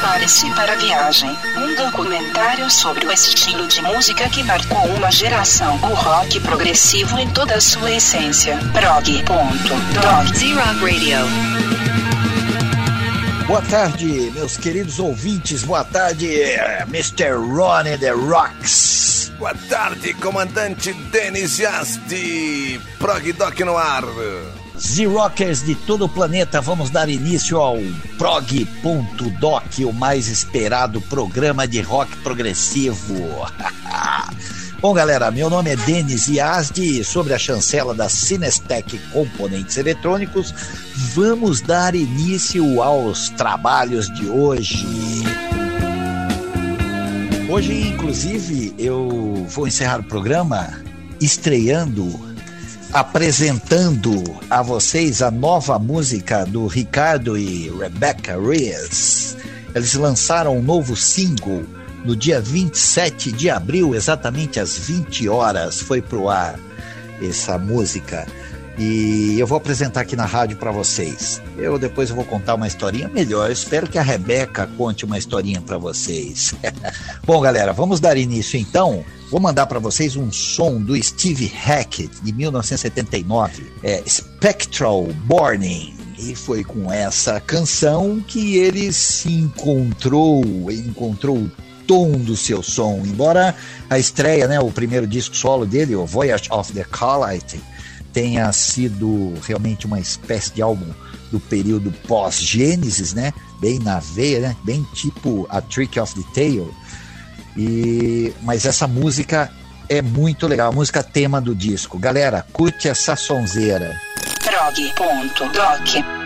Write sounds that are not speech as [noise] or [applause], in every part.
Prepare-se para a viagem. Um documentário sobre o estilo de música que marcou uma geração. O rock progressivo em toda a sua essência. Prog.dog. Z-Rock Radio. Boa tarde, meus queridos ouvintes. Boa tarde, Mr. Ronnie The Rocks. Boa tarde, comandante Denis Yasti. Prog Doc no ar. Z-Rockers de todo o planeta, vamos dar início ao prog.doc, o mais esperado programa de rock progressivo. [laughs] Bom, galera, meu nome é Denis Yazdi, sobre a chancela da Cinestec Componentes Eletrônicos, vamos dar início aos trabalhos de hoje. Hoje, inclusive, eu vou encerrar o programa estreando apresentando a vocês a nova música do Ricardo e Rebecca Reyes. Eles lançaram um novo single no dia 27 de abril, exatamente às 20 horas, foi pro ar essa música. E eu vou apresentar aqui na rádio para vocês. Eu depois eu vou contar uma historinha melhor. Eu espero que a Rebeca conte uma historinha para vocês. [laughs] Bom, galera, vamos dar início então Vou mandar para vocês um som do Steve Hackett, de 1979, é Spectral Morning. E foi com essa canção que ele se encontrou, encontrou o tom do seu som. Embora a estreia, né, o primeiro disco solo dele, o Voyage of the Calite, tenha sido realmente uma espécie de álbum do período pós-Gênesis, né? Bem na veia, né? Bem tipo A Trick of the Tail e mas essa música é muito legal, a música tema do disco. Galera, curte essa sonzeira. Prog.doc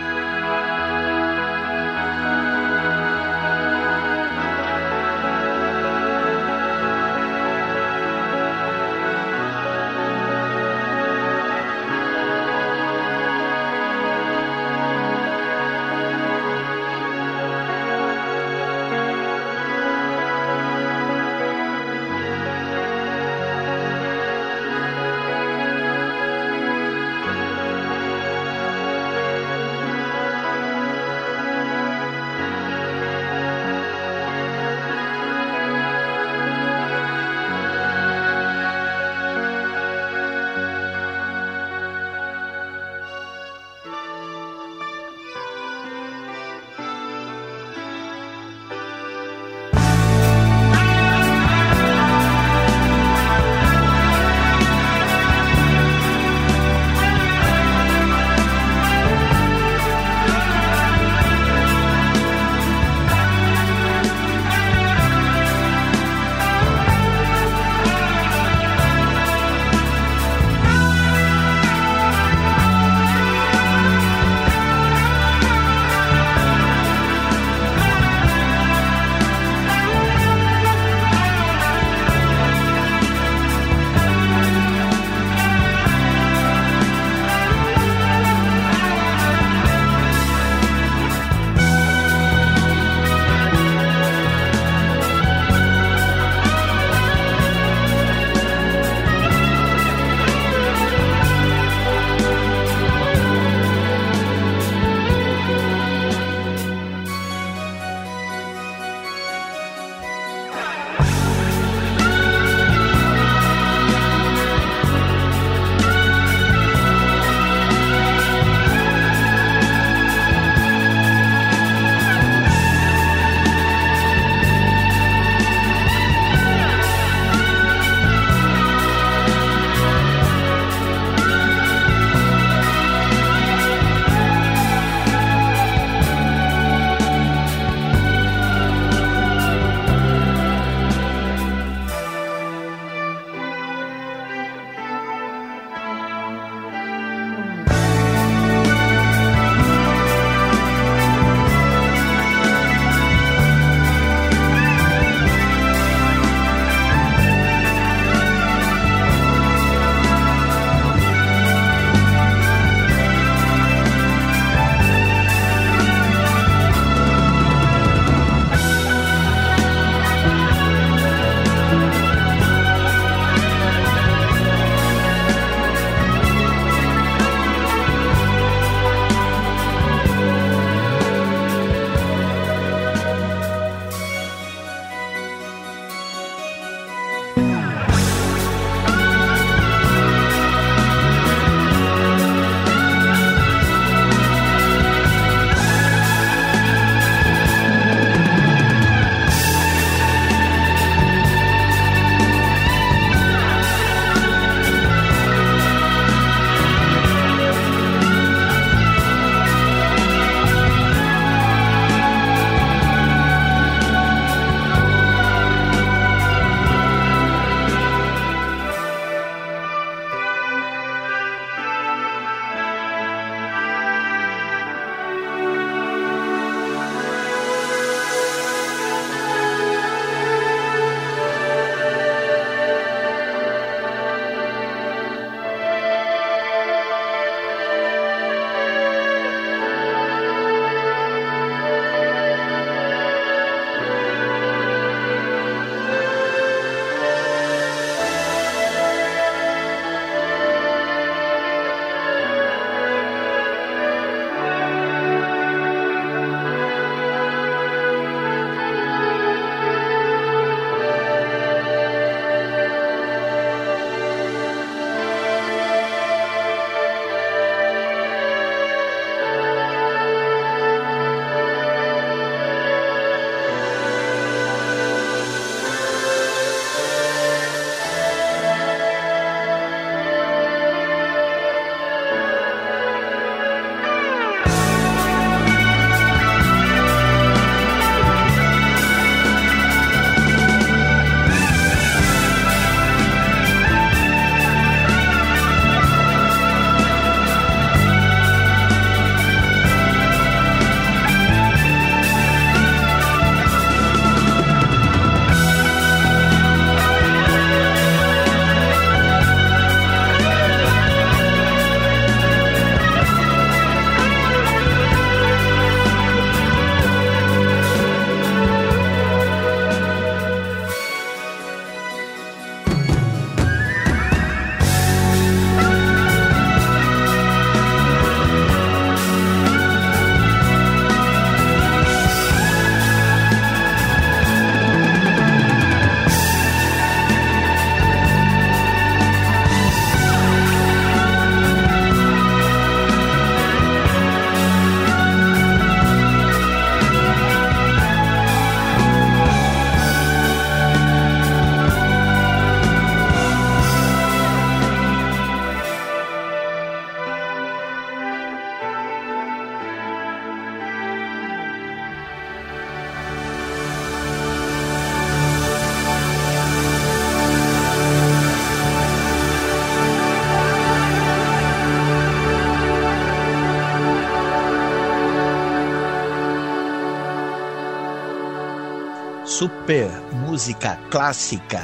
super música clássica,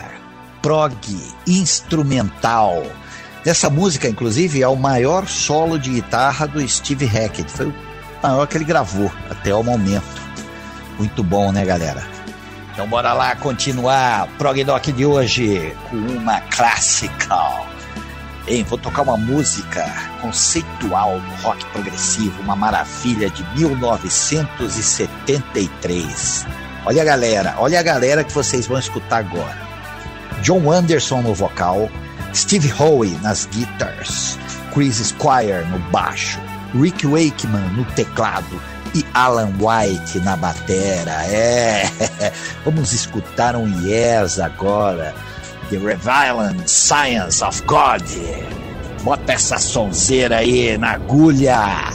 prog, instrumental. Essa música, inclusive, é o maior solo de guitarra do Steve Hackett. Foi o maior que ele gravou até o momento. Muito bom, né, galera? Então bora lá continuar Prog Doc de hoje com uma clássica. Hein, vou tocar uma música conceitual do rock progressivo, uma maravilha de 1973. Olha a galera, olha a galera que vocês vão escutar agora. John Anderson no vocal, Steve Howe nas guitars, Chris Squire no baixo, Rick Wakeman no teclado e Alan White na batera. É, [laughs] vamos escutar um Yes agora. The Revival Science of God. Bota essa sonzeira aí na agulha.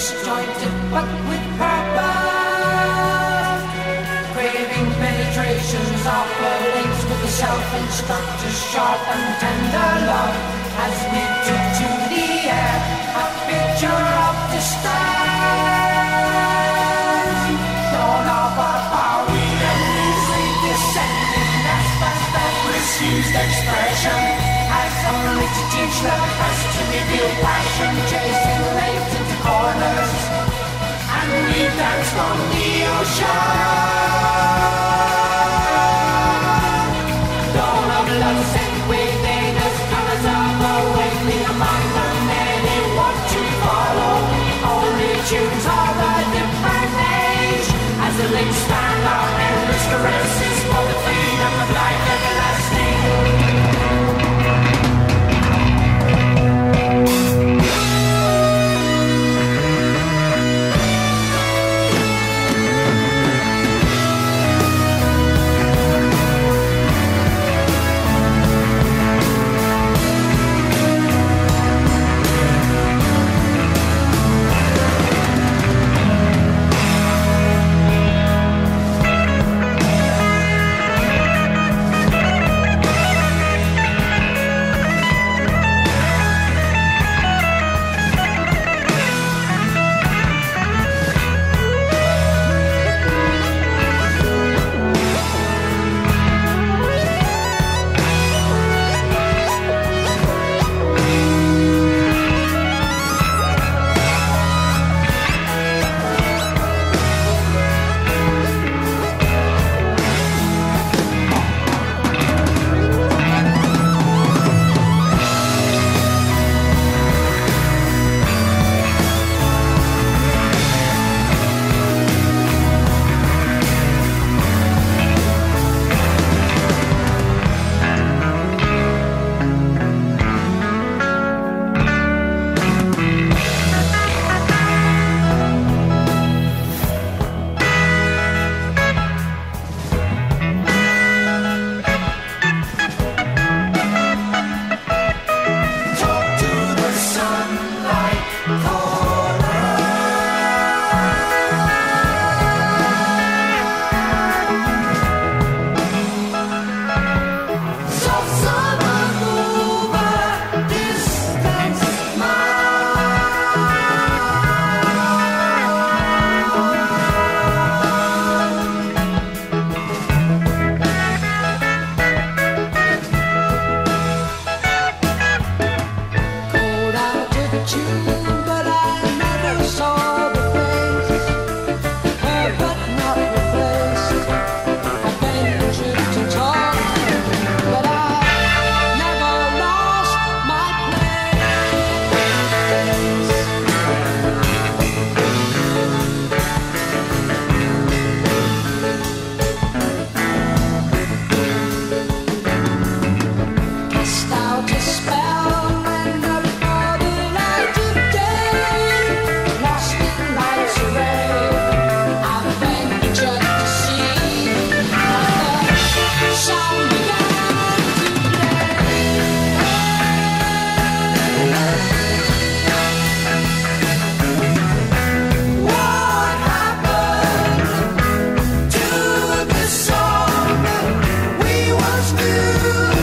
disjointed but with purpose. Craving penetrations of links with the self-instructor's sharp and tender love As we took to the air, a picture of distress. Dawn off our power, we uneasily descending as fast as misused expression. as only to teach the past to reveal passion, chasing late corners, and we dance from the ocean. you.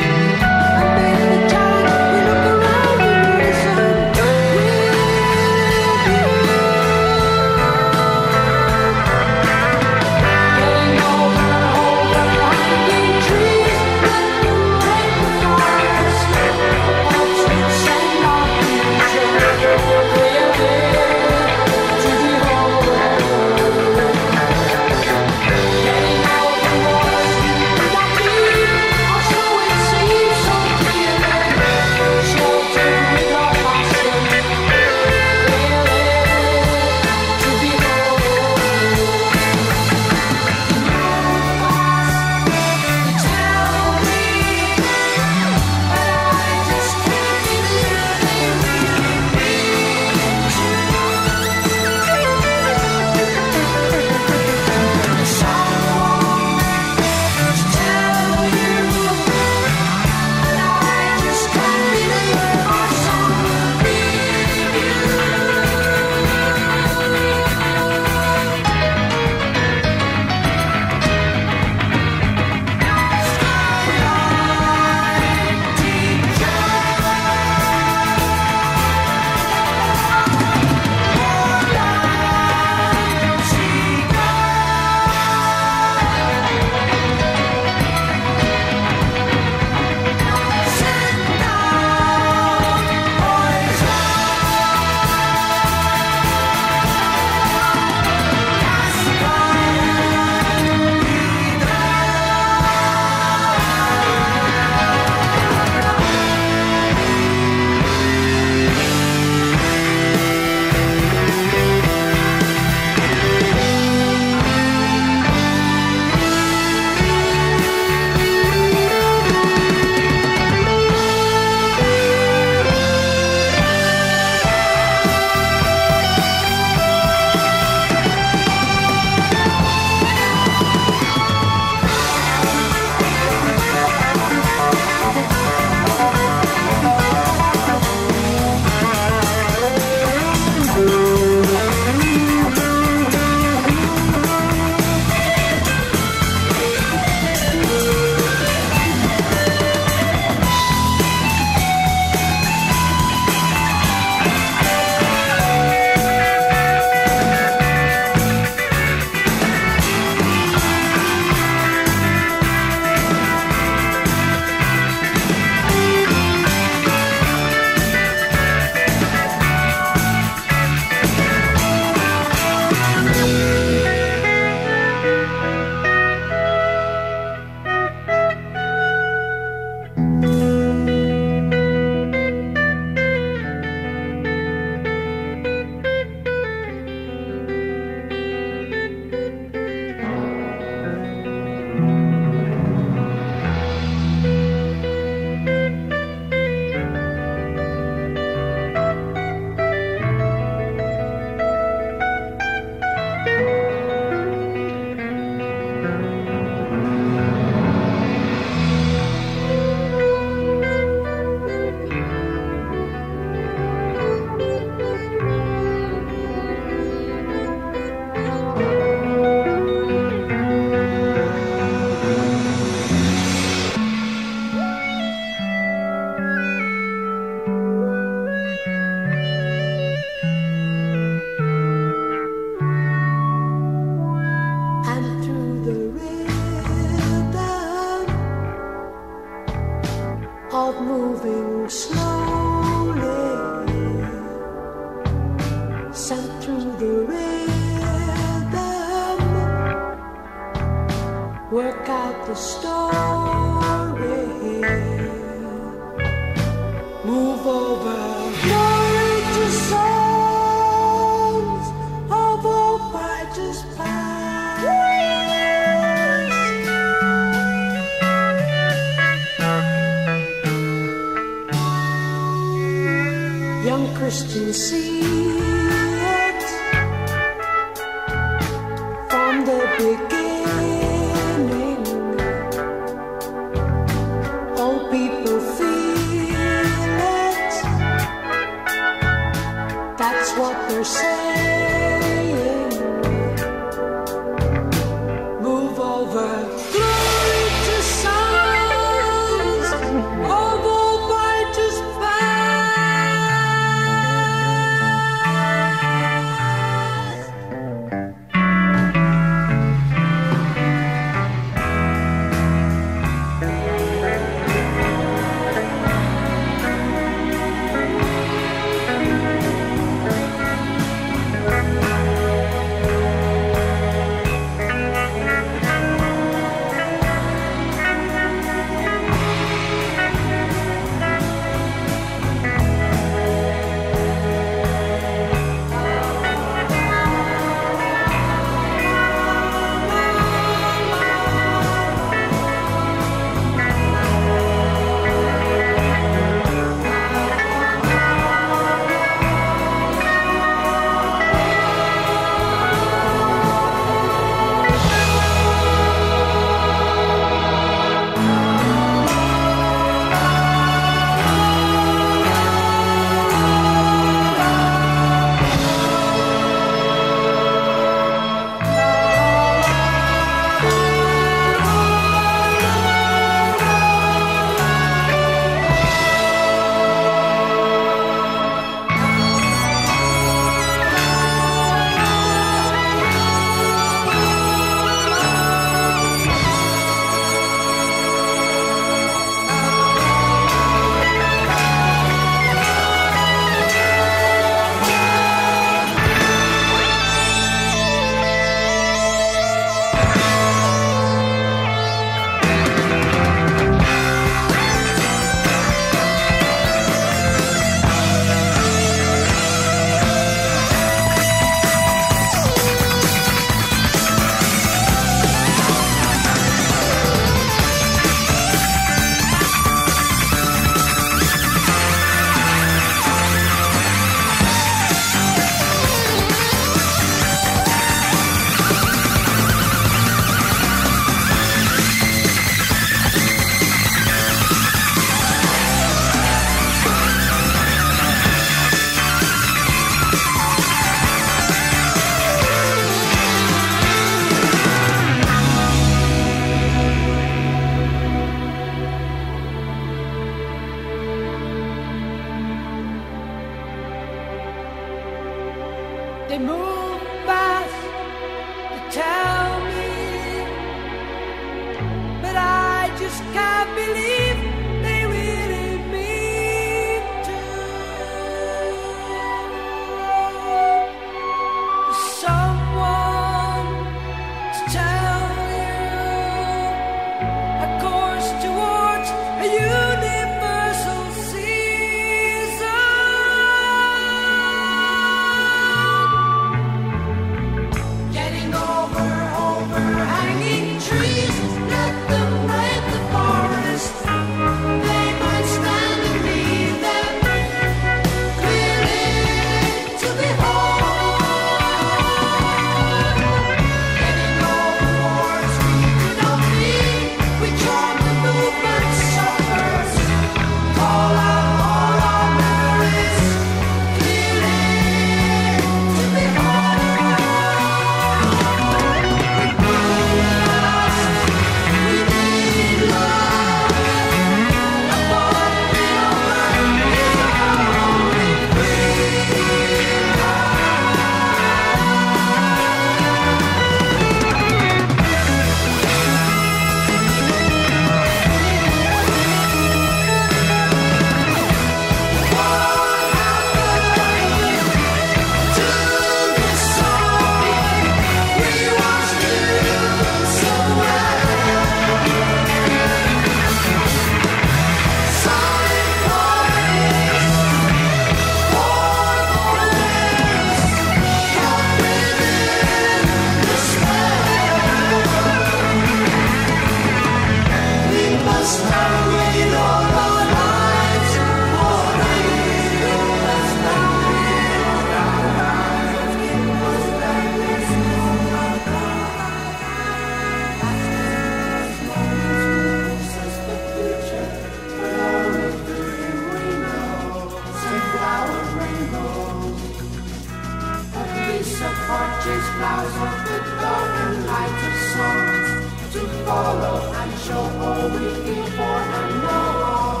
Chase clouds of the dark and light of songs to follow and show all we feel for and know all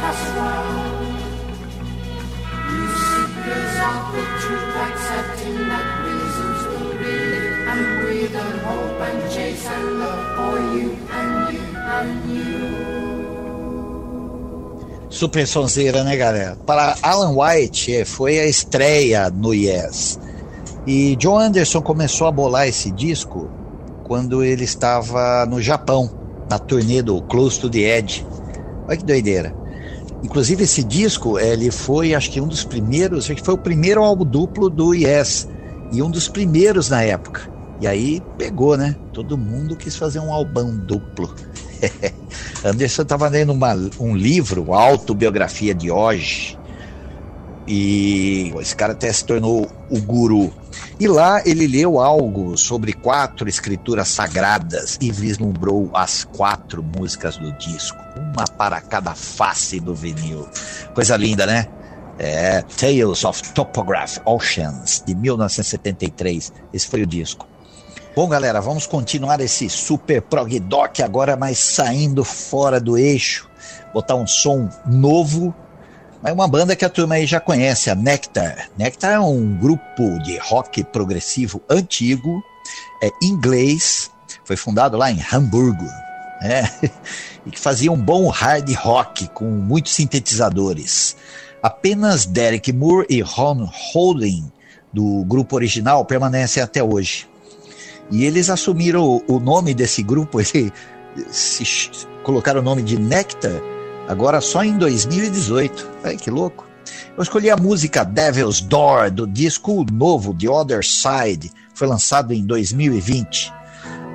that's wrong. You seekers of the truth, accepting that reasons will be, and breathe and hope and chase and look for you and you and you. Super sonzeira, né, galera? Para Alan White, foi a estreia no Yes. E John Anderson começou a bolar esse disco quando ele estava no Japão, na turnê do Close to the Edge. Olha que doideira. Inclusive esse disco, ele foi, acho que um dos primeiros, acho que foi o primeiro álbum duplo do Yes e um dos primeiros na época. E aí pegou, né? Todo mundo quis fazer um albão duplo. [laughs] Anderson estava lendo uma, um livro, Autobiografia de hoje, e esse cara até se tornou o guru. E lá ele leu algo sobre quatro escrituras sagradas e vislumbrou as quatro músicas do disco, uma para cada face do vinil. Coisa linda, né? É, Tales of Topograph Oceans, de 1973. Esse foi o disco. Bom, galera, vamos continuar esse super prog doc agora, mas saindo fora do eixo, botar um som novo, mas uma banda que a turma aí já conhece, a Nectar. Nectar é um grupo de rock progressivo antigo, é inglês, foi fundado lá em Hamburgo, né? [laughs] e que fazia um bom hard rock com muitos sintetizadores. Apenas Derek Moore e Ron Holding, do grupo original, permanecem até hoje. E eles assumiram o, nome desse grupo, [laughs] eles se, colocaram o nome de Nectar, agora só em 2018. Ai, que louco. Eu escolhi a música Devil's Door, do disco novo The Other Side, foi lançado em 2020.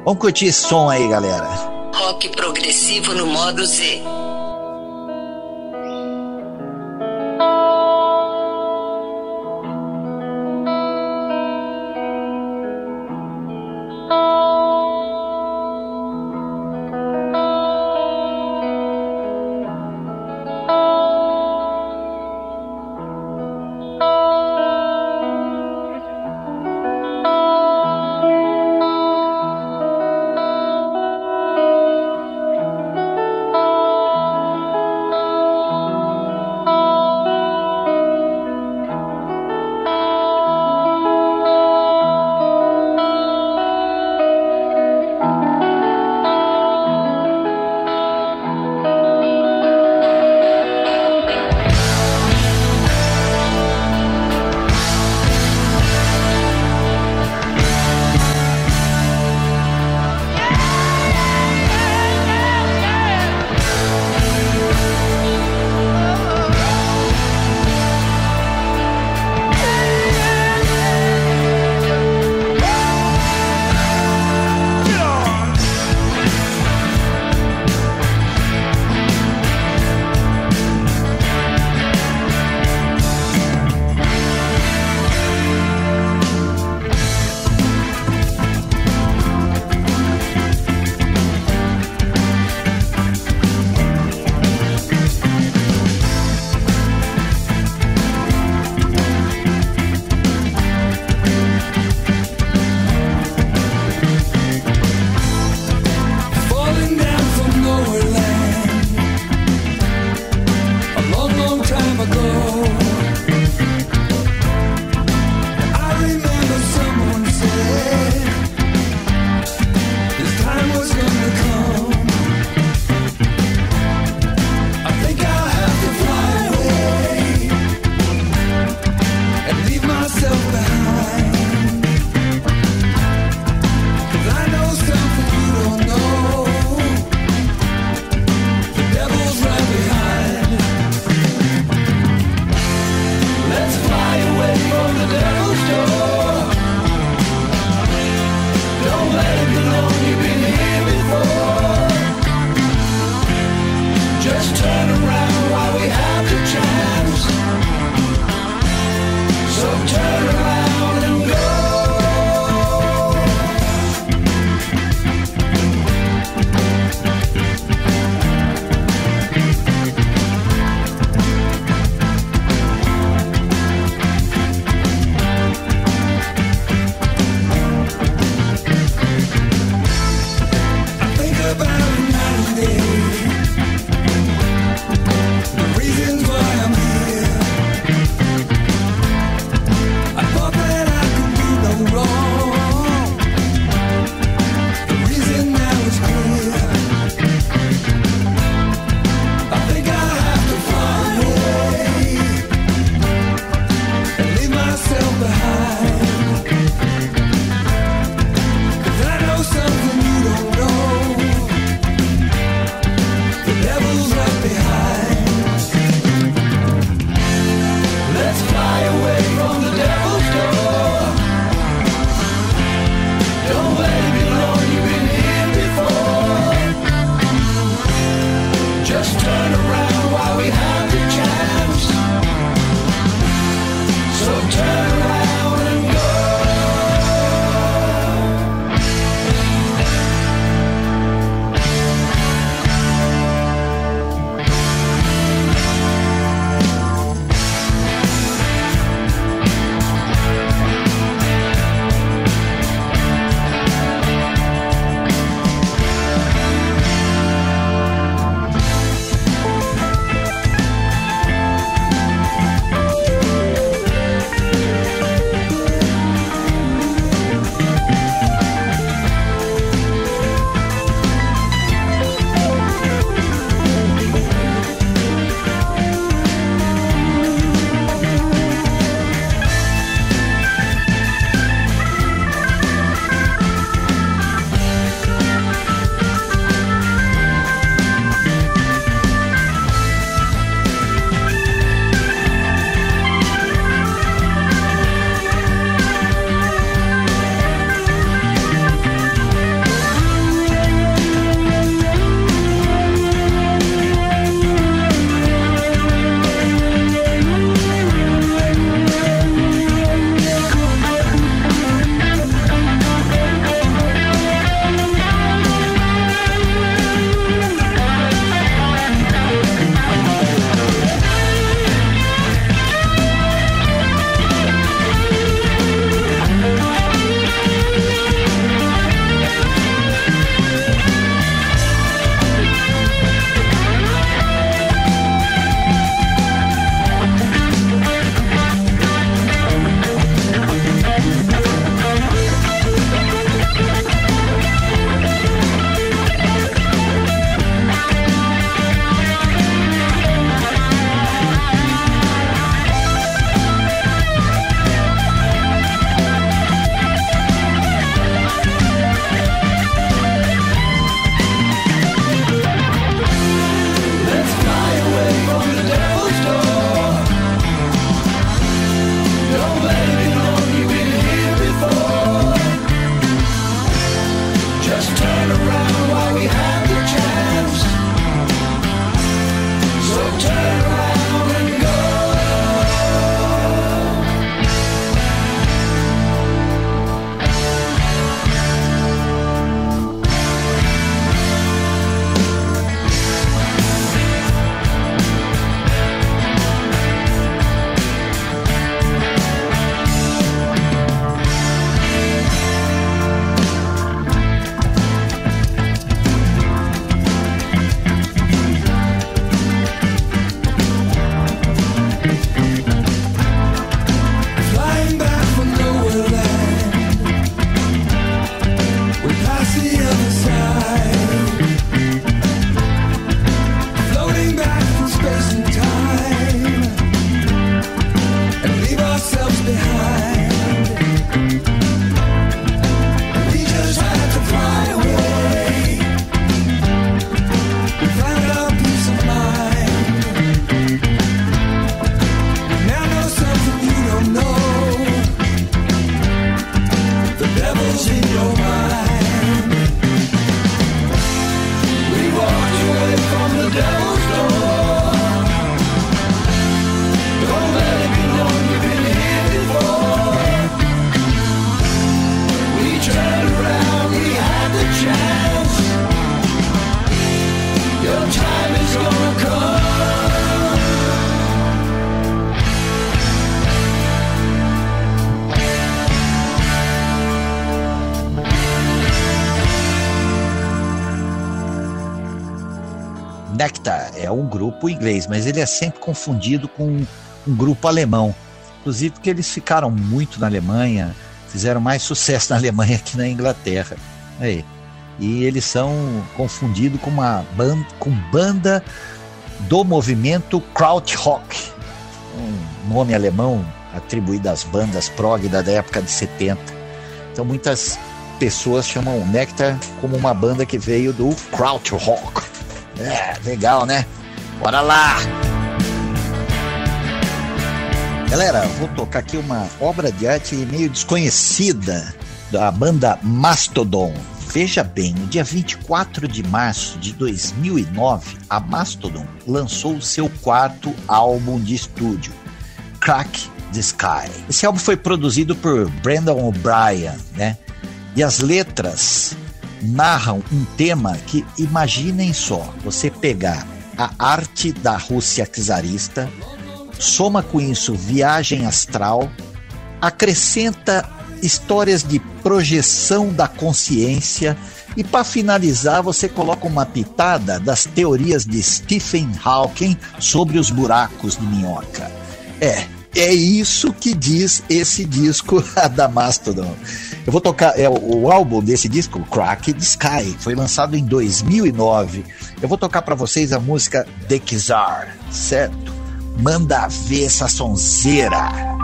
Vamos curtir esse som aí, galera. Rock progressivo no modo Z. inglês, mas ele é sempre confundido com um grupo alemão. Inclusive porque eles ficaram muito na Alemanha, fizeram mais sucesso [laughs] na Alemanha que na Inglaterra. Aí. E eles são confundidos com uma banda, com banda do movimento Krautrock, um nome alemão atribuído às bandas prog da época de 70. Então muitas pessoas chamam o Nectar como uma banda que veio do Krautrock. É, legal, né? Bora lá! Galera, vou tocar aqui uma obra de arte meio desconhecida da banda Mastodon. Veja bem, no dia 24 de março de 2009, a Mastodon lançou o seu quarto álbum de estúdio, Crack the Sky. Esse álbum foi produzido por Brandon O'Brien, né? E as letras narram um tema que, imaginem só, você pegar a arte da Rússia czarista, soma com isso viagem astral, acrescenta histórias de projeção da consciência e para finalizar você coloca uma pitada das teorias de Stephen Hawking sobre os buracos de minhoca. É, é isso que diz esse disco [laughs] da Mastodon. Eu vou tocar, é o, álbum desse disco, Crack the Sky, foi lançado em 2009. Eu vou tocar para vocês a música The Kizar, certo? Manda ver essa sonzeira.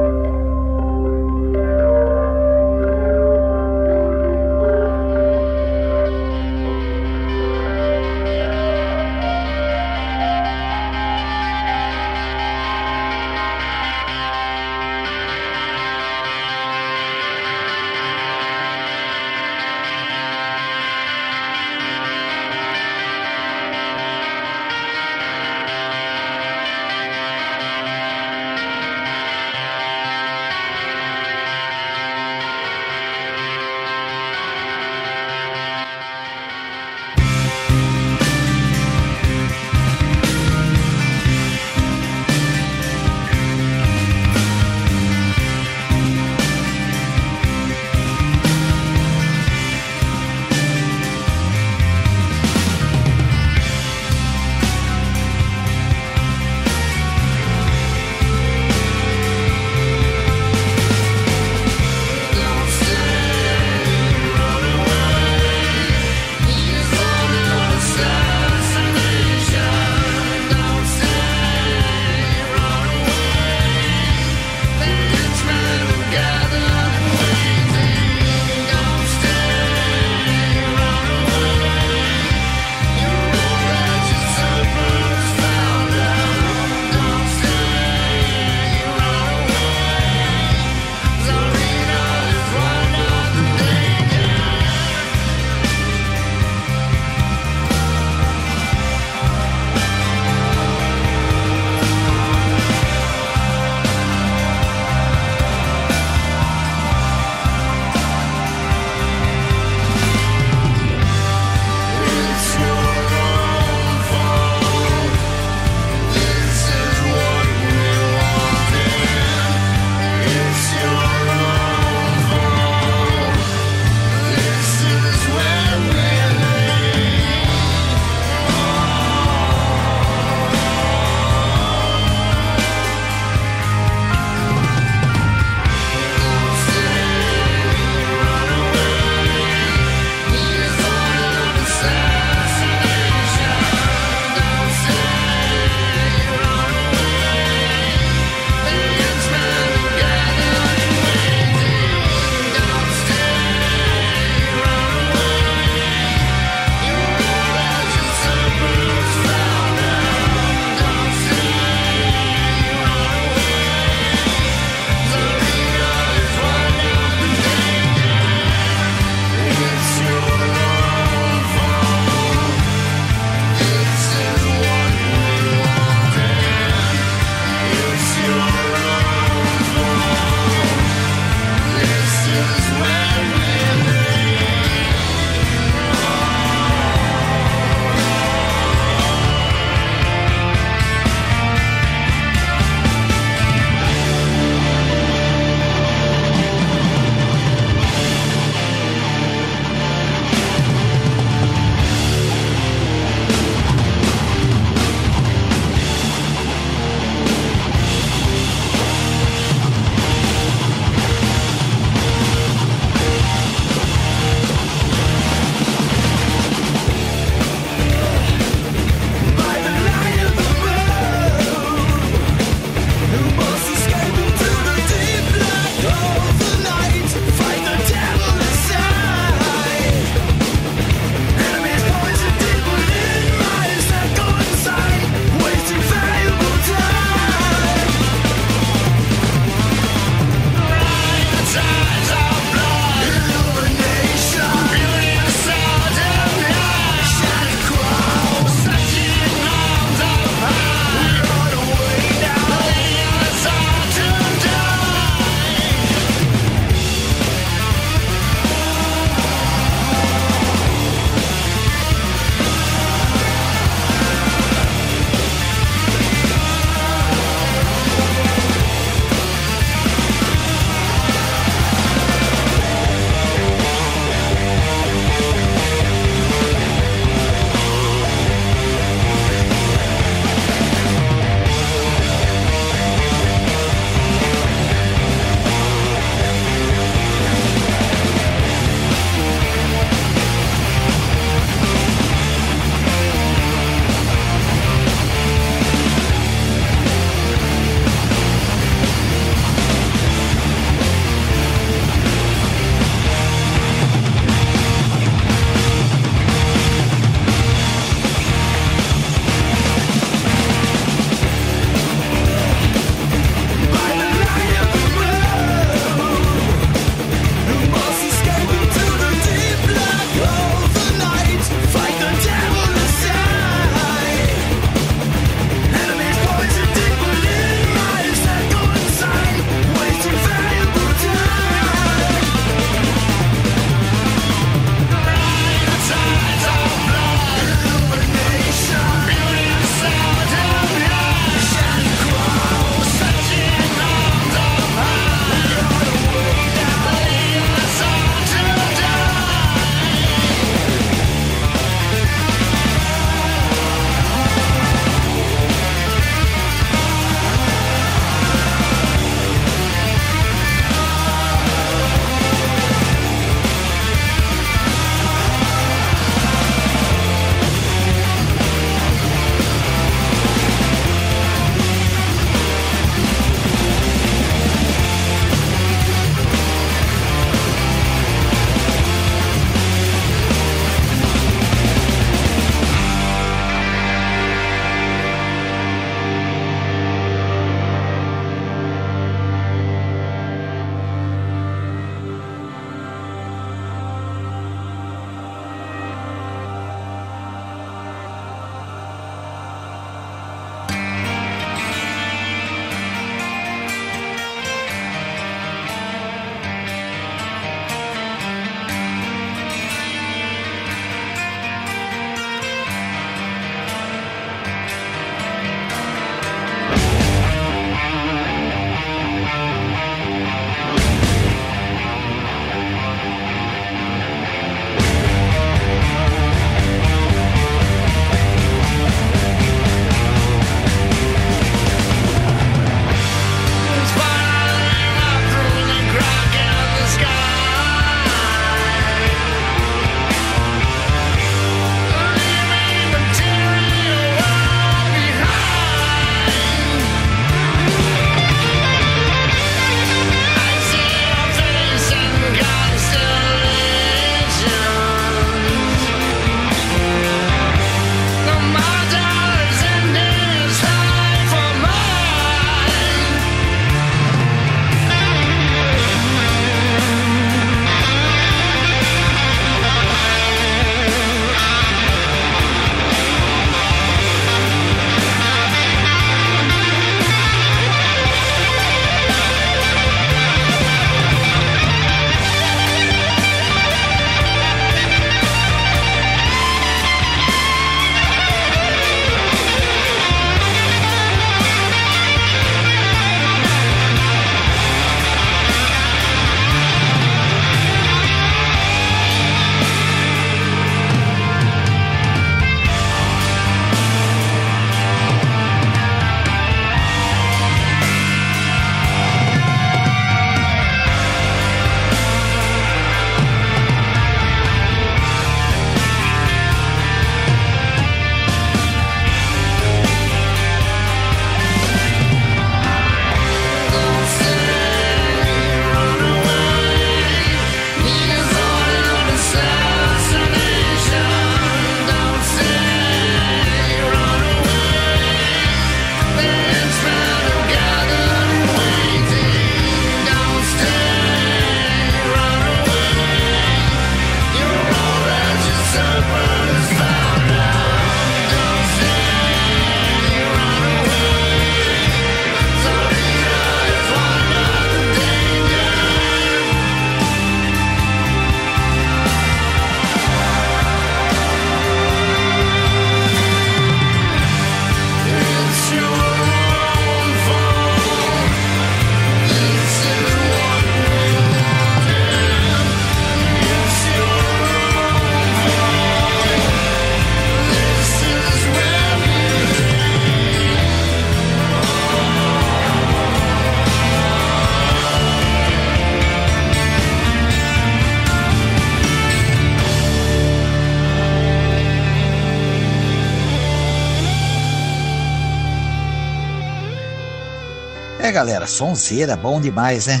Galera, sonzeira, bom demais, né?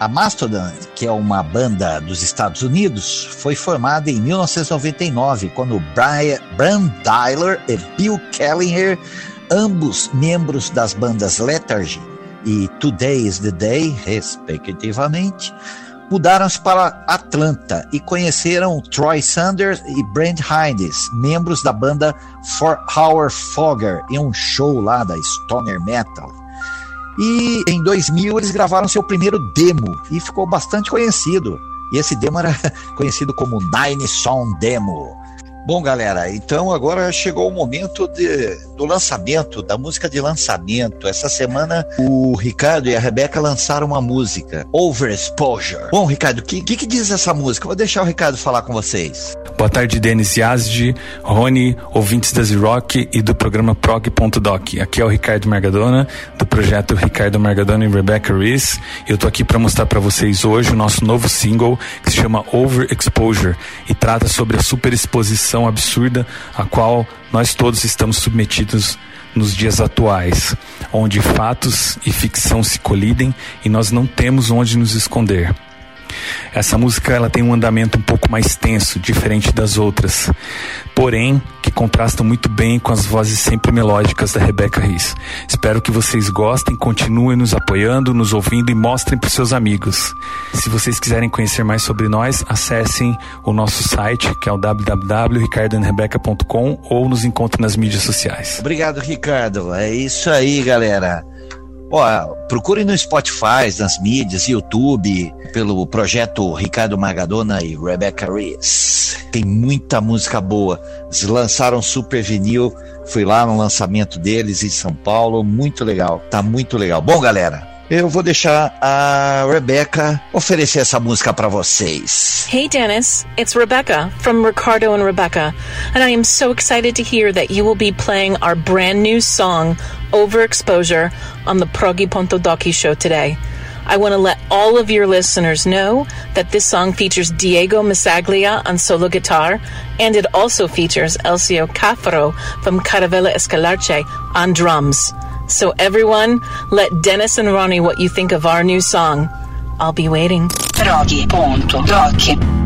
A Mastodon, que é uma banda dos Estados Unidos, foi formada em 1999, quando Brian, Bram Dyler e Bill Kelliher, ambos membros das bandas Lethargy e Today is the Day, respectivamente, mudaram-se para Atlanta e conheceram Troy Sanders e Brent Hines, membros da banda For Hour Fogger, em um show lá da Stoner Metal. E em 2000 eles gravaram seu primeiro demo e ficou bastante conhecido. E esse demo era [laughs] conhecido como Song Demo. Bom, galera, então agora chegou o momento de, do lançamento, da música de lançamento. Essa semana o Ricardo e a Rebeca lançaram uma música, Overexposure. Bom, Ricardo, o que, que, que, diz essa música? Vou deixar o Ricardo falar com vocês. Boa tarde, Denis Yazdi, Rony, ouvintes da Z-Rock e do programa Prog.doc. Aqui é o Ricardo Margadona, do projeto Ricardo Margadona e Rebecca Reese. Eu tô aqui para mostrar para vocês hoje o nosso novo single que se chama Overexposure e trata sobre a superexposição absurda a qual nós todos estamos submetidos nos dias atuais, onde fatos e ficção se colidem e nós não temos onde nos esconder. Essa música ela tem um andamento um pouco mais tenso, diferente das outras, porém que contrastam muito bem com as vozes sempre melódicas da Rebecca Riz. Espero que vocês gostem, continuem nos apoiando, nos ouvindo e mostrem para seus amigos. Se vocês quiserem conhecer mais sobre nós, acessem o nosso site, que é o www.ricardoandrebeca.com ou nos encontrem nas mídias sociais. Obrigado, Ricardo. É isso aí, galera. Ó, procure no Spotify, nas mídias, YouTube, pelo projeto Ricardo Magadona e Rebecca Reese. Tem muita música boa. Eles lançaram Super Vinil, fui lá no lançamento deles em São Paulo, muito legal. Tá muito legal. Bom, galera, eu vou deixar a Rebecca oferecer essa música para vocês. Hey Dennis, it's Rebecca from Ricardo and Rebecca, and I am so excited to hear that you will be playing our brand new song Overexposure on the Proggy Ponto Doki show today. I want to let all of your listeners know that this song features Diego Misaglia on solo guitar, and it also features Elcio Cafaro from Caravella Escalarche on drums. So, everyone, let Dennis and Ronnie what you think of our new song. I'll be waiting. Prog.doc.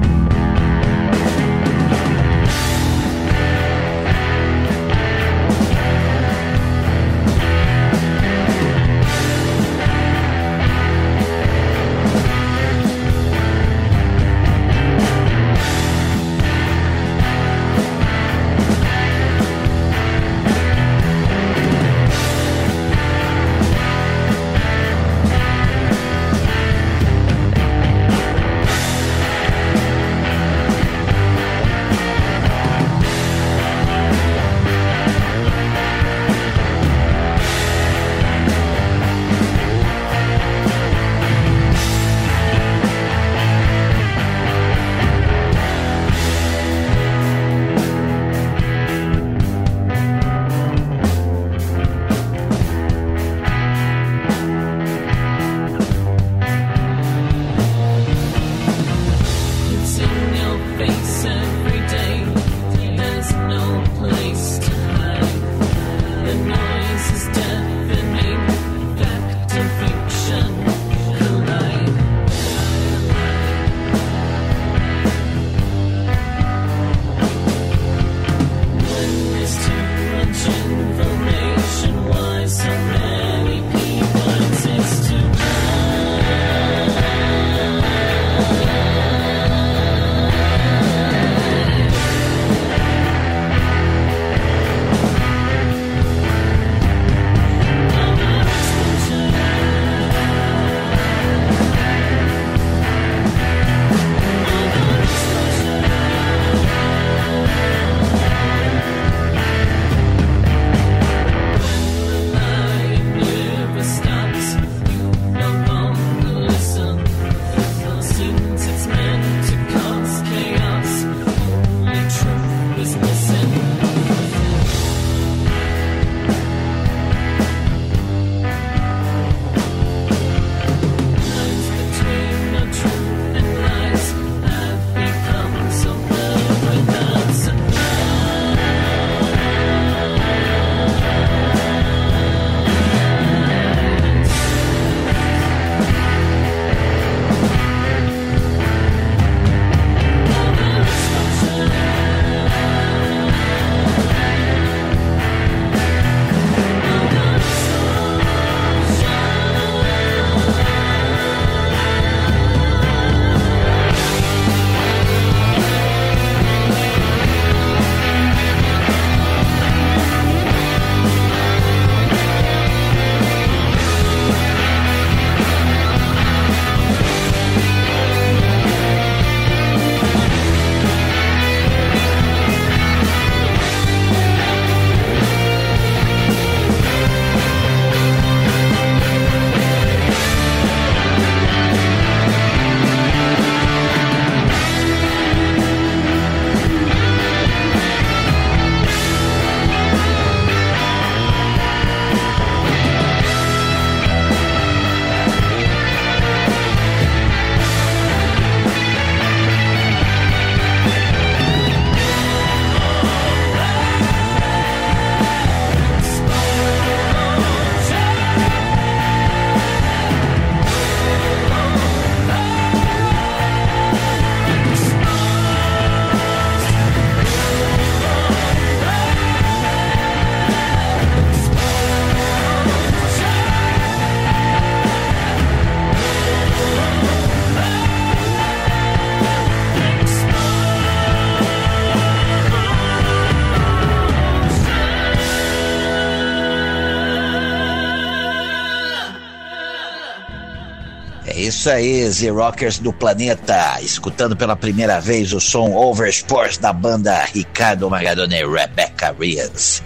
isso aí, Z-Rockers do planeta, escutando pela primeira vez o som Oversport da banda Ricardo Magadona e Rebecca Rias.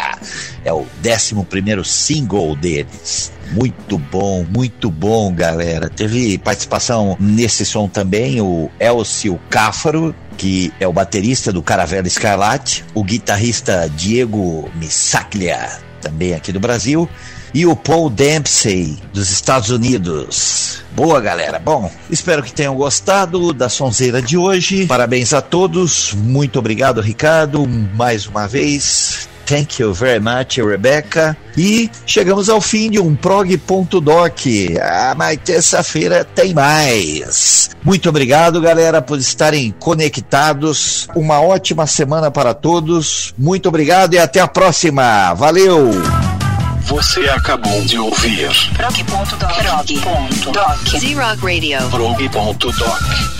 [laughs] é o 11 primeiro single deles. Muito bom, muito bom, galera. Teve participação nesse som também o Elcio Cáfaro, que é o baterista do Caravela Escarlate, o guitarrista Diego Missaglia, também aqui do Brasil, e o Paul Dempsey, dos Estados Unidos. Boa, galera. Bom, espero que tenham gostado da sonzeira de hoje. Parabéns a todos. Muito obrigado, Ricardo, mais uma vez. Thank you very much, Rebecca. E chegamos ao fim de um prog.doc. Ah, mas terça-feira tem mais. Muito obrigado, galera, por estarem conectados. Uma ótima semana para todos. Muito obrigado e até a próxima. Valeu! Você acabou de ouvir Prog.doc. Prog.doc. Z-Rock Radio. prog.doc.